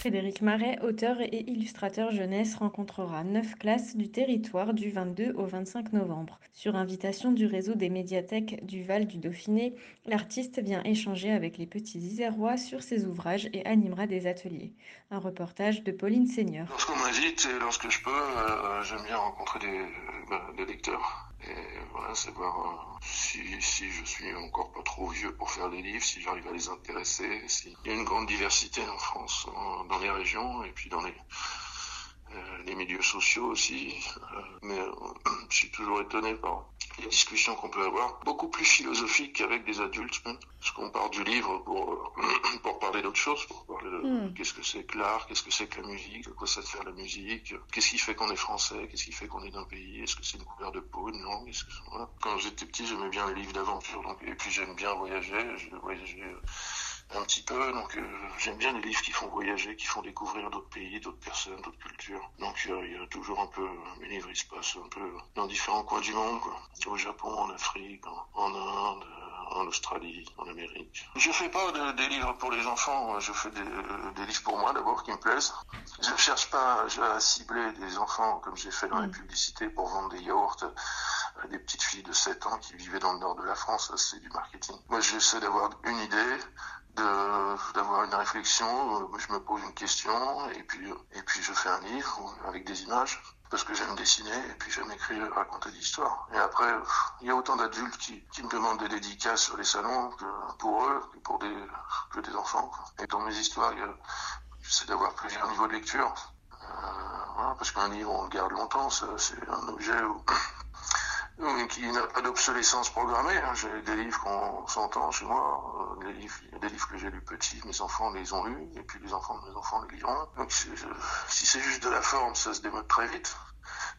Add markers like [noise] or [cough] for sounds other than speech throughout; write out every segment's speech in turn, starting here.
Frédéric Marais, auteur et illustrateur jeunesse, rencontrera neuf classes du territoire du 22 au 25 novembre. Sur invitation du réseau des médiathèques du Val du Dauphiné, l'artiste vient échanger avec les petits Isérois sur ses ouvrages et animera des ateliers. Un reportage de Pauline Seigneur. Lorsqu'on m'invite et lorsque je peux, euh, j'aime bien rencontrer des, bah, des lecteurs. Et voilà, savoir euh, si, je suis encore pas trop vieux pour faire des livres, si j'arrive à les intéresser. Si... Il y a une grande diversité en France, en- dans les régions et puis dans les, les milieux sociaux aussi. Euh, mais euh, [clears throat] je suis toujours étonné par les discussions qu'on peut avoir, beaucoup plus philosophiques qu'avec des adultes. même. Parce qu'on part du livre pour, euh, [clears throat] pour parler d'autre chose, pour parler de Mm. qu'est-ce que c'est que l'art, qu'est-ce que c'est que la musique, à quoi ça te fait la musique, qu'est-ce qui fait qu'on est français, qu'est-ce qui fait qu'on est d'un pays, est-ce que c'est une couleur de peau, une langue, que voilà. Quand j'étais petit, j'aimais bien les livres d'aventure, donc et puis j'aime bien voyager, j'ai voyagé euh, un petit peu, donc euh, j'aime bien les livres qui font voyager, qui font découvrir d'autres pays, d'autres personnes, d'autres cultures. Donc euh, il y a toujours un peu, mes livres ils se passent un peu dans différents coins du monde, quoi. Au Japon, en Afrique, en, en Inde, euh, en Australie, en Amérique. Je fais pas de- des livres pour les enfants, je fais des, des livres pour moi d'abord qui me plaisent. Je cherche pas à cibler des enfants comme j'ai fait dans les Mm. publicités pour vendre des yaourts à des petites filles de 7 ans qui vivaient dans le nord de la France, c'est du marketing. Moi j'essaie d'avoir une idée, réflexion, euh, je me pose une question et puis et puis je fais un livre avec des images parce que j'aime dessiner et puis j'aime écrire, raconter des histoires. Et après, il y a autant d'adultes qui, qui me demandent des dédicaces sur les salons pour eux que pour des que des enfants. Et dans mes histoires, j'essaie d'avoir plusieurs niveaux de lecture. Euh, parce qu'un livre, on le garde longtemps, c'est un objet où- où- qui n'a pas d'obsolescence programmée. hein. J'ai des livres qu'on s'entend chez moi. euh, des livres, a des livres que j'ai lus petits, mes enfants les ont lus, et puis les enfants de mes enfants les liront. Donc si c'est juste de la forme, ça se démode très vite.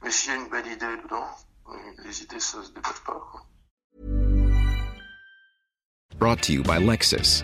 Mais s'il y a une belle idée dedans, les idées, ça se démode pas. Brought to you by Lexus.